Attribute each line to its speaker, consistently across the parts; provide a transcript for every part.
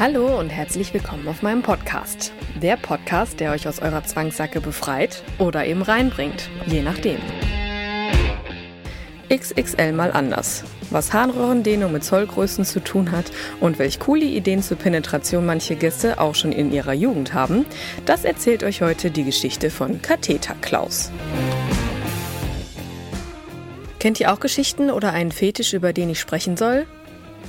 Speaker 1: Hallo und herzlich willkommen auf meinem Podcast. Der Podcast, der euch aus eurer Zwangssacke befreit oder eben reinbringt, je nachdem. XXL mal anders. Was Harnröhrendehnung mit Zollgrößen zu tun hat und welch coole Ideen zur Penetration manche Gäste auch schon in ihrer Jugend haben, das erzählt euch heute die Geschichte von Katheter Klaus. Kennt ihr auch Geschichten oder einen Fetisch, über den ich sprechen soll?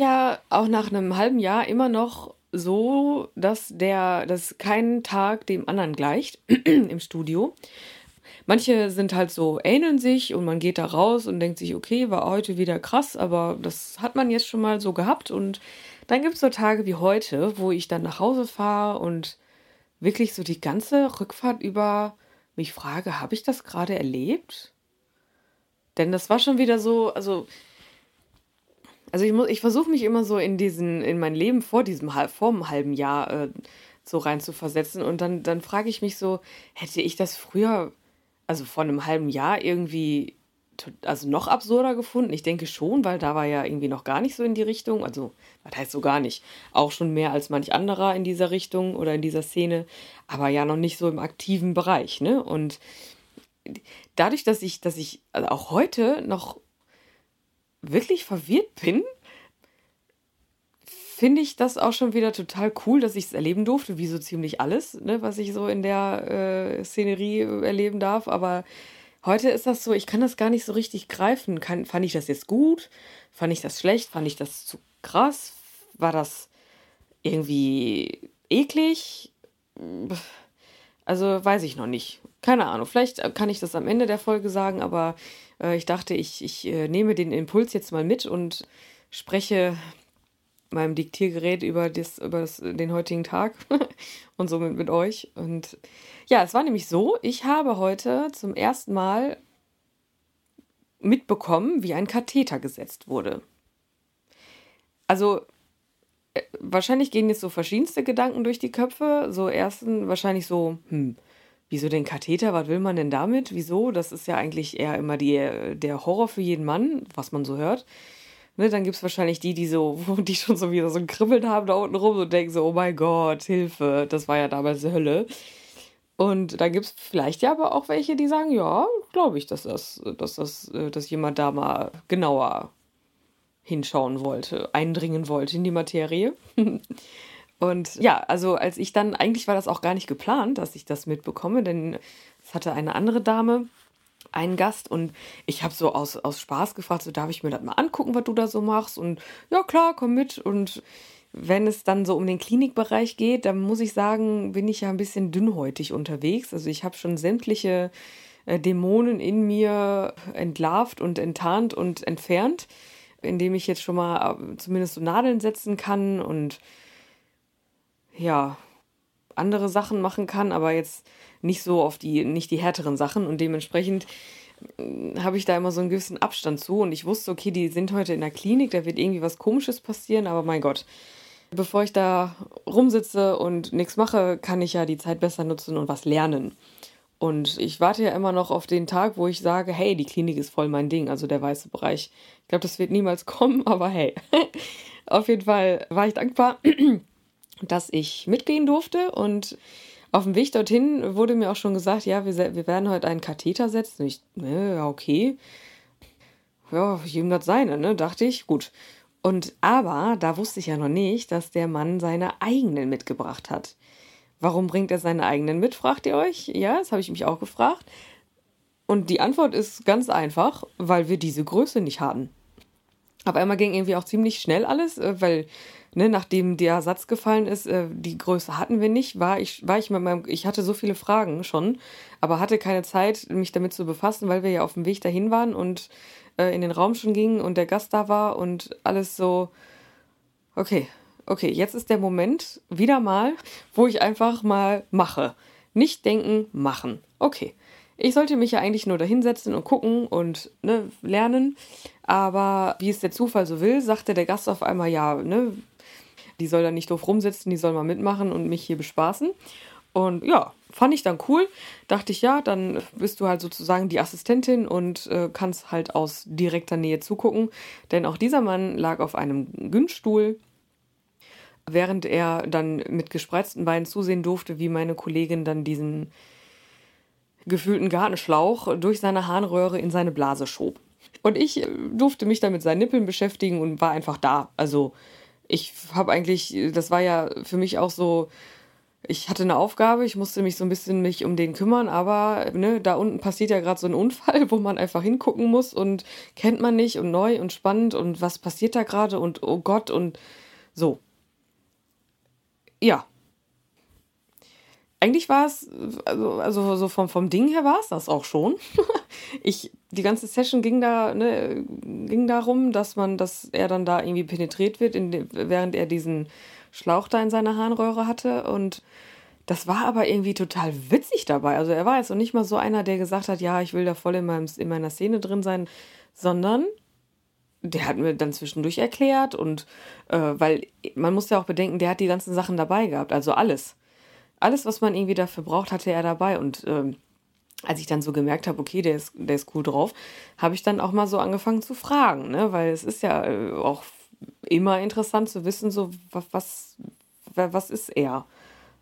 Speaker 1: Ja auch nach einem halben Jahr immer noch so, dass der, dass kein Tag dem anderen gleicht im Studio. Manche sind halt so, ähneln sich und man geht da raus und denkt sich, okay, war heute wieder krass, aber das hat man jetzt schon mal so gehabt. Und dann gibt es so Tage wie heute, wo ich dann nach Hause fahre und wirklich so die ganze Rückfahrt über mich frage, habe ich das gerade erlebt? Denn das war schon wieder so, also, also ich ich versuche mich immer so in diesen, in mein Leben vor diesem vor einem halben Jahr äh, so rein zu versetzen und dann, dann frage ich mich so, hätte ich das früher also vor einem halben Jahr irgendwie also noch absurder gefunden. Ich denke schon, weil da war ja irgendwie noch gar nicht so in die Richtung. Also, was heißt so gar nicht? Auch schon mehr als manch anderer in dieser Richtung oder in dieser Szene, aber ja noch nicht so im aktiven Bereich, ne? Und dadurch, dass ich, dass ich also auch heute noch wirklich verwirrt bin, finde ich das auch schon wieder total cool, dass ich es erleben durfte, wie so ziemlich alles, ne, was ich so in der äh, Szenerie erleben darf. Aber heute ist das so, ich kann das gar nicht so richtig greifen. Kann, fand ich das jetzt gut? Fand ich das schlecht? Fand ich das zu krass? War das irgendwie eklig? Also weiß ich noch nicht. Keine Ahnung. Vielleicht kann ich das am Ende der Folge sagen, aber äh, ich dachte, ich, ich äh, nehme den Impuls jetzt mal mit und spreche meinem Diktiergerät über, das, über das, den heutigen Tag und somit mit euch. Und ja, es war nämlich so, ich habe heute zum ersten Mal mitbekommen, wie ein Katheter gesetzt wurde. Also äh, wahrscheinlich gehen jetzt so verschiedenste Gedanken durch die Köpfe. So ersten wahrscheinlich so, hm, wieso den Katheter? Was will man denn damit? Wieso? Das ist ja eigentlich eher immer die, der Horror für jeden Mann, was man so hört. Ne, dann gibt es wahrscheinlich die, die so, die schon so wieder so ein Kribbeln haben da unten rum und denken so, oh mein Gott, Hilfe, das war ja damals die Hölle. Und da gibt es vielleicht ja aber auch welche, die sagen, ja, glaube ich, dass das, dass das, äh, dass jemand da mal genauer hinschauen wollte, eindringen wollte in die Materie. Und ja, also als ich dann, eigentlich war das auch gar nicht geplant, dass ich das mitbekomme, denn es hatte eine andere Dame, einen Gast und ich habe so aus, aus Spaß gefragt, so darf ich mir das mal angucken, was du da so machst und ja klar, komm mit und wenn es dann so um den Klinikbereich geht, dann muss ich sagen, bin ich ja ein bisschen dünnhäutig unterwegs. Also ich habe schon sämtliche äh, Dämonen in mir entlarvt und enttarnt und entfernt, indem ich jetzt schon mal äh, zumindest so Nadeln setzen kann und ja, andere Sachen machen kann, aber jetzt nicht so auf die, nicht die härteren Sachen und dementsprechend äh, habe ich da immer so einen gewissen Abstand zu und ich wusste, okay, die sind heute in der Klinik, da wird irgendwie was Komisches passieren, aber mein Gott, bevor ich da rumsitze und nichts mache, kann ich ja die Zeit besser nutzen und was lernen. Und ich warte ja immer noch auf den Tag, wo ich sage, hey, die Klinik ist voll mein Ding, also der weiße Bereich. Ich glaube, das wird niemals kommen, aber hey. auf jeden Fall war ich dankbar, dass ich mitgehen durfte und auf dem Weg dorthin wurde mir auch schon gesagt, ja, wir, wir werden heute einen Katheter setzen. Ich, ne, ja, okay. Ja, jedem das seine, ne, dachte ich. Gut. Und aber da wusste ich ja noch nicht, dass der Mann seine eigenen mitgebracht hat. Warum bringt er seine eigenen mit, fragt ihr euch? Ja, das habe ich mich auch gefragt. Und die Antwort ist ganz einfach, weil wir diese Größe nicht hatten. Auf einmal ging irgendwie auch ziemlich schnell alles, äh, weil ne, nachdem der Satz gefallen ist, äh, die Größe hatten wir nicht, war ich, war ich mit meinem, ich hatte so viele Fragen schon, aber hatte keine Zeit, mich damit zu befassen, weil wir ja auf dem Weg dahin waren und äh, in den Raum schon gingen und der Gast da war und alles so, okay, okay, jetzt ist der Moment wieder mal, wo ich einfach mal mache. Nicht denken, machen. Okay. Ich sollte mich ja eigentlich nur dahinsetzen und gucken und ne, lernen. Aber wie es der Zufall so will, sagte der Gast auf einmal, ja, ne, die soll da nicht doof rumsitzen, die soll mal mitmachen und mich hier bespaßen. Und ja, fand ich dann cool. Dachte ich, ja, dann bist du halt sozusagen die Assistentin und äh, kannst halt aus direkter Nähe zugucken. Denn auch dieser Mann lag auf einem Günststuhl, während er dann mit gespreizten Beinen zusehen durfte, wie meine Kollegin dann diesen gefühlten Gartenschlauch durch seine Harnröhre in seine Blase schob. Und ich äh, durfte mich dann mit seinen Nippeln beschäftigen und war einfach da. Also ich habe eigentlich, das war ja für mich auch so, ich hatte eine Aufgabe, ich musste mich so ein bisschen mich um den kümmern, aber ne, da unten passiert ja gerade so ein Unfall, wo man einfach hingucken muss und kennt man nicht und neu und spannend und was passiert da gerade und oh Gott und so. Ja. Eigentlich war es, also, also so vom, vom Ding her war es das auch schon. ich, die ganze Session ging da, ne, ging darum, dass man, dass er dann da irgendwie penetriert wird, in, während er diesen Schlauch da in seiner Harnröhre hatte. Und das war aber irgendwie total witzig dabei. Also er war jetzt noch nicht mal so einer, der gesagt hat, ja, ich will da voll in, meinem, in meiner Szene drin sein, sondern der hat mir dann zwischendurch erklärt und äh, weil man muss ja auch bedenken, der hat die ganzen Sachen dabei gehabt, also alles. Alles, was man irgendwie dafür braucht, hatte er dabei und ähm, als ich dann so gemerkt habe, okay, der ist, der ist cool drauf, habe ich dann auch mal so angefangen zu fragen, ne? weil es ist ja äh, auch immer interessant zu wissen, so was, was ist er?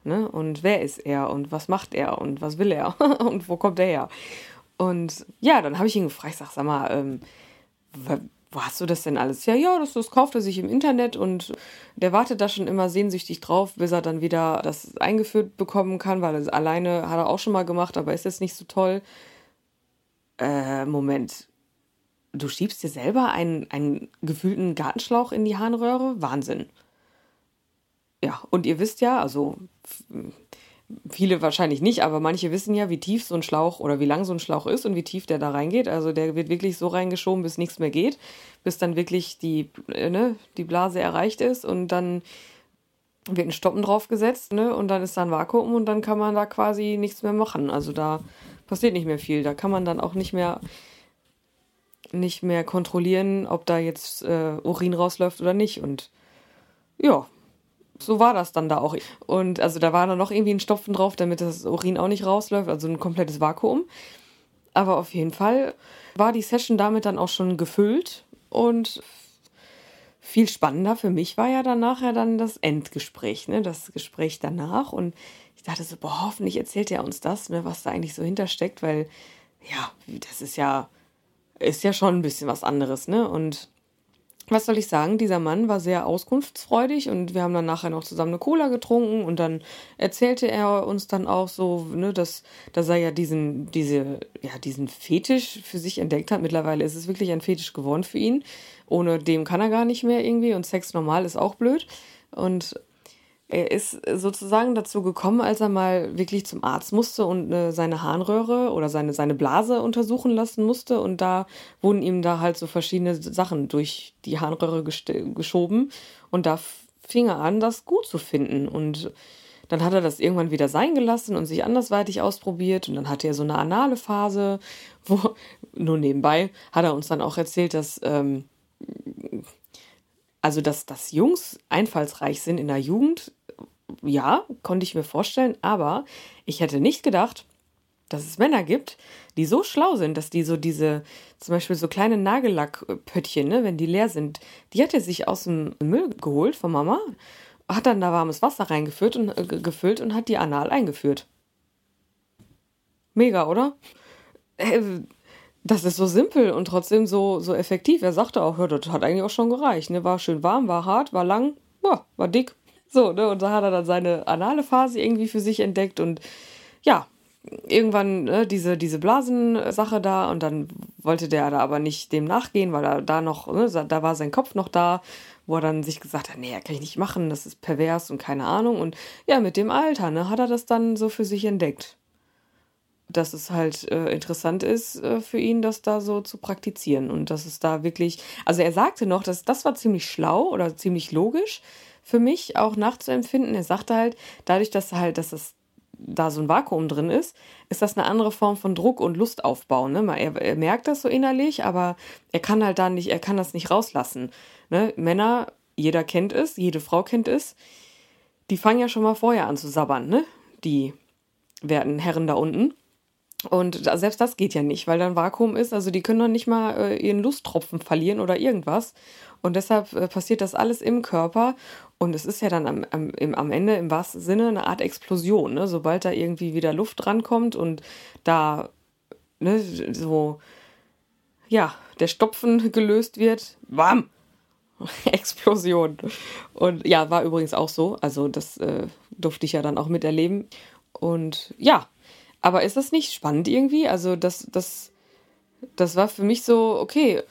Speaker 1: Ne? Und wer ist er? Und was macht er? Und was will er? und wo kommt er her? Und ja, dann habe ich ihn gefragt, ich sag, sag mal, ähm, wo hast du das denn alles? Ja, ja, das, das kauft er sich im Internet und der wartet da schon immer sehnsüchtig drauf, bis er dann wieder das eingeführt bekommen kann, weil er alleine hat er auch schon mal gemacht, aber ist jetzt nicht so toll. Äh, Moment, du schiebst dir selber einen, einen gefühlten Gartenschlauch in die Harnröhre? Wahnsinn. Ja, und ihr wisst ja, also viele wahrscheinlich nicht, aber manche wissen ja, wie tief so ein Schlauch oder wie lang so ein Schlauch ist und wie tief der da reingeht. Also der wird wirklich so reingeschoben, bis nichts mehr geht, bis dann wirklich die, äh, ne, die Blase erreicht ist und dann wird ein Stoppen draufgesetzt, ne, und dann ist da ein Vakuum und dann kann man da quasi nichts mehr machen. Also da passiert nicht mehr viel. Da kann man dann auch nicht mehr nicht mehr kontrollieren, ob da jetzt äh, Urin rausläuft oder nicht. Und ja, so war das dann da auch. Und also da war dann noch irgendwie ein Stopfen drauf, damit das Urin auch nicht rausläuft, also ein komplettes Vakuum. Aber auf jeden Fall war die Session damit dann auch schon gefüllt und viel spannender für mich war ja dann nachher dann das Endgespräch, ne, das Gespräch danach und ich dachte so, boah, hoffentlich erzählt er uns das, ne, was da eigentlich so hintersteckt, weil ja, das ist ja ist ja schon ein bisschen was anderes, ne? Und was soll ich sagen, dieser Mann war sehr auskunftsfreudig und wir haben dann nachher noch zusammen eine Cola getrunken und dann erzählte er uns dann auch so, ne, dass, dass er ja diesen, diese, ja, diesen Fetisch für sich entdeckt hat. Mittlerweile ist es wirklich ein Fetisch geworden für ihn. Ohne dem kann er gar nicht mehr irgendwie und Sex normal ist auch blöd. Und er ist sozusagen dazu gekommen, als er mal wirklich zum Arzt musste und äh, seine Harnröhre oder seine, seine Blase untersuchen lassen musste. Und da wurden ihm da halt so verschiedene Sachen durch die Harnröhre geschoben. Und da fing er an, das gut zu finden. Und dann hat er das irgendwann wieder sein gelassen und sich andersweitig ausprobiert. Und dann hatte er so eine anale Phase, wo, nur nebenbei, hat er uns dann auch erzählt, dass. Ähm, also, dass, dass Jungs einfallsreich sind in der Jugend, ja, konnte ich mir vorstellen, aber ich hätte nicht gedacht, dass es Männer gibt, die so schlau sind, dass die so diese, zum Beispiel so kleine Nagellackpöttchen, ne, wenn die leer sind, die hat er sich aus dem Müll geholt von Mama, hat dann da warmes Wasser reingeführt und äh, gefüllt und hat die anal eingeführt. Mega, oder? Äh, das ist so simpel und trotzdem so, so effektiv. Er sagte auch, ja, das hat eigentlich auch schon gereicht. Ne? War schön warm, war hart, war lang, boah, war dick. So, ne? Und da hat er dann seine anale Phase irgendwie für sich entdeckt und ja, irgendwann ne, diese, diese Blasensache da und dann wollte der da aber nicht dem nachgehen, weil er da noch, ne, da war sein Kopf noch da, wo er dann sich gesagt hat, nee, kann ich nicht machen, das ist pervers und keine Ahnung. Und ja, mit dem Alter, ne, hat er das dann so für sich entdeckt. Dass es halt äh, interessant ist äh, für ihn, das da so zu praktizieren. Und dass es da wirklich, also er sagte noch, dass das war ziemlich schlau oder ziemlich logisch für mich auch nachzuempfinden. Er sagte halt, dadurch, dass halt, dass es da so ein Vakuum drin ist, ist das eine andere Form von Druck und Lustaufbau. Ne? Er, er merkt das so innerlich, aber er kann halt da nicht, er kann das nicht rauslassen. Ne? Männer, jeder kennt es, jede Frau kennt es, die fangen ja schon mal vorher an zu sabbern, ne? Die werden Herren da unten. Und selbst das geht ja nicht, weil da ein Vakuum ist. Also die können doch nicht mal äh, ihren Lusttropfen verlieren oder irgendwas. Und deshalb äh, passiert das alles im Körper. Und es ist ja dann am, am, am Ende im wahrsten Sinne eine Art Explosion. Ne? Sobald da irgendwie wieder Luft rankommt und da ne, so, ja, der Stopfen gelöst wird, bam, Explosion. Und ja, war übrigens auch so. Also das äh, durfte ich ja dann auch miterleben. Und ja, aber ist das nicht spannend irgendwie? Also, das, das, das war für mich so, okay,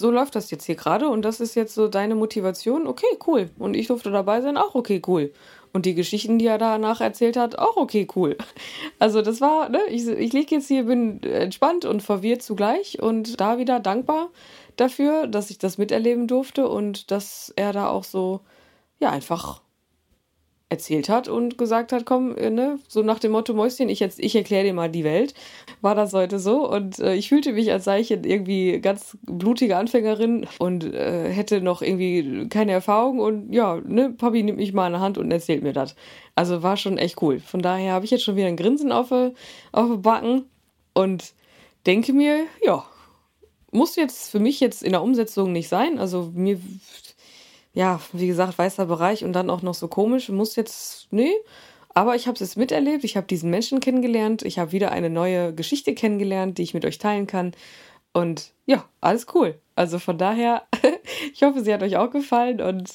Speaker 1: so läuft das jetzt hier gerade und das ist jetzt so deine Motivation. Okay, cool. Und ich durfte dabei sein, auch okay, cool. Und die Geschichten, die er danach erzählt hat, auch okay, cool. Also das war, ne, ich, ich liege jetzt hier, bin entspannt und verwirrt zugleich und da wieder dankbar dafür, dass ich das miterleben durfte und dass er da auch so, ja, einfach erzählt hat und gesagt hat, komm, äh, ne, so nach dem Motto Mäuschen, ich, ich erkläre dir mal die Welt, war das heute so und äh, ich fühlte mich, als sei ich irgendwie ganz blutige Anfängerin und äh, hätte noch irgendwie keine Erfahrung und ja, ne, Papi nimmt mich mal an der Hand und erzählt mir das. Also war schon echt cool. Von daher habe ich jetzt schon wieder ein Grinsen auf, auf den Backen und denke mir, ja, muss jetzt für mich jetzt in der Umsetzung nicht sein. Also mir ja, wie gesagt, weißer Bereich und dann auch noch so komisch. Muss jetzt, nee. Aber ich habe es jetzt miterlebt. Ich habe diesen Menschen kennengelernt. Ich habe wieder eine neue Geschichte kennengelernt, die ich mit euch teilen kann. Und ja, alles cool. Also von daher, ich hoffe, sie hat euch auch gefallen. Und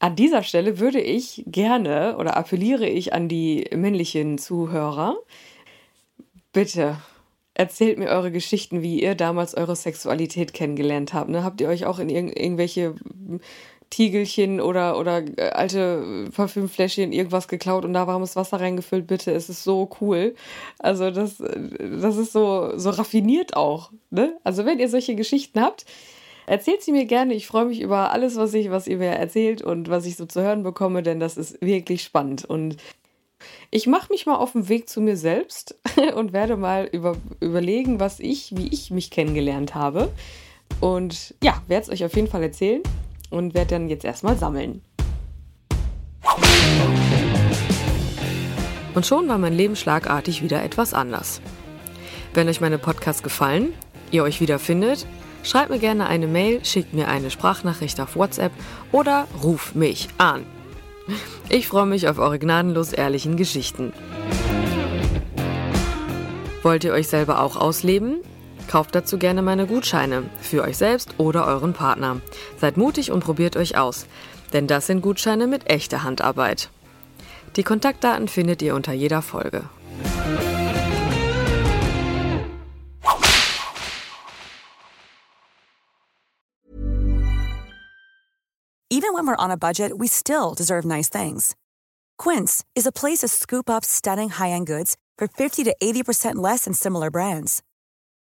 Speaker 1: an dieser Stelle würde ich gerne oder appelliere ich an die männlichen Zuhörer, bitte erzählt mir eure Geschichten, wie ihr damals eure Sexualität kennengelernt habt. Ne? Habt ihr euch auch in irg irgendwelche Tiegelchen oder, oder äh, alte Parfümfläschchen irgendwas geklaut und da warmes Wasser reingefüllt, bitte. Es ist so cool. Also das, das ist so, so raffiniert auch. Ne? Also wenn ihr solche Geschichten habt, erzählt sie mir gerne. Ich freue mich über alles, was ich, was ihr mir erzählt und was ich so zu hören bekomme, denn das ist wirklich spannend. Und ich mache mich mal auf den Weg zu mir selbst und werde mal über, überlegen, was ich, wie ich mich kennengelernt habe. Und ja, werde es euch auf jeden Fall erzählen und werde dann jetzt erstmal sammeln. Und schon war mein Leben schlagartig wieder etwas anders. Wenn euch meine Podcasts gefallen, ihr euch wiederfindet, schreibt mir gerne eine Mail, schickt mir eine Sprachnachricht auf WhatsApp oder ruf mich an. Ich freue mich auf eure gnadenlos ehrlichen Geschichten. Wollt ihr euch selber auch ausleben? Kauft dazu gerne meine Gutscheine für euch selbst oder euren Partner. Seid mutig und probiert euch aus, denn das sind Gutscheine mit echter Handarbeit. Die Kontaktdaten findet ihr unter jeder Folge.
Speaker 2: Even when we're on a budget, we still deserve nice things. Quince is a place to scoop up stunning high-end goods for 50 to 80% less than similar brands.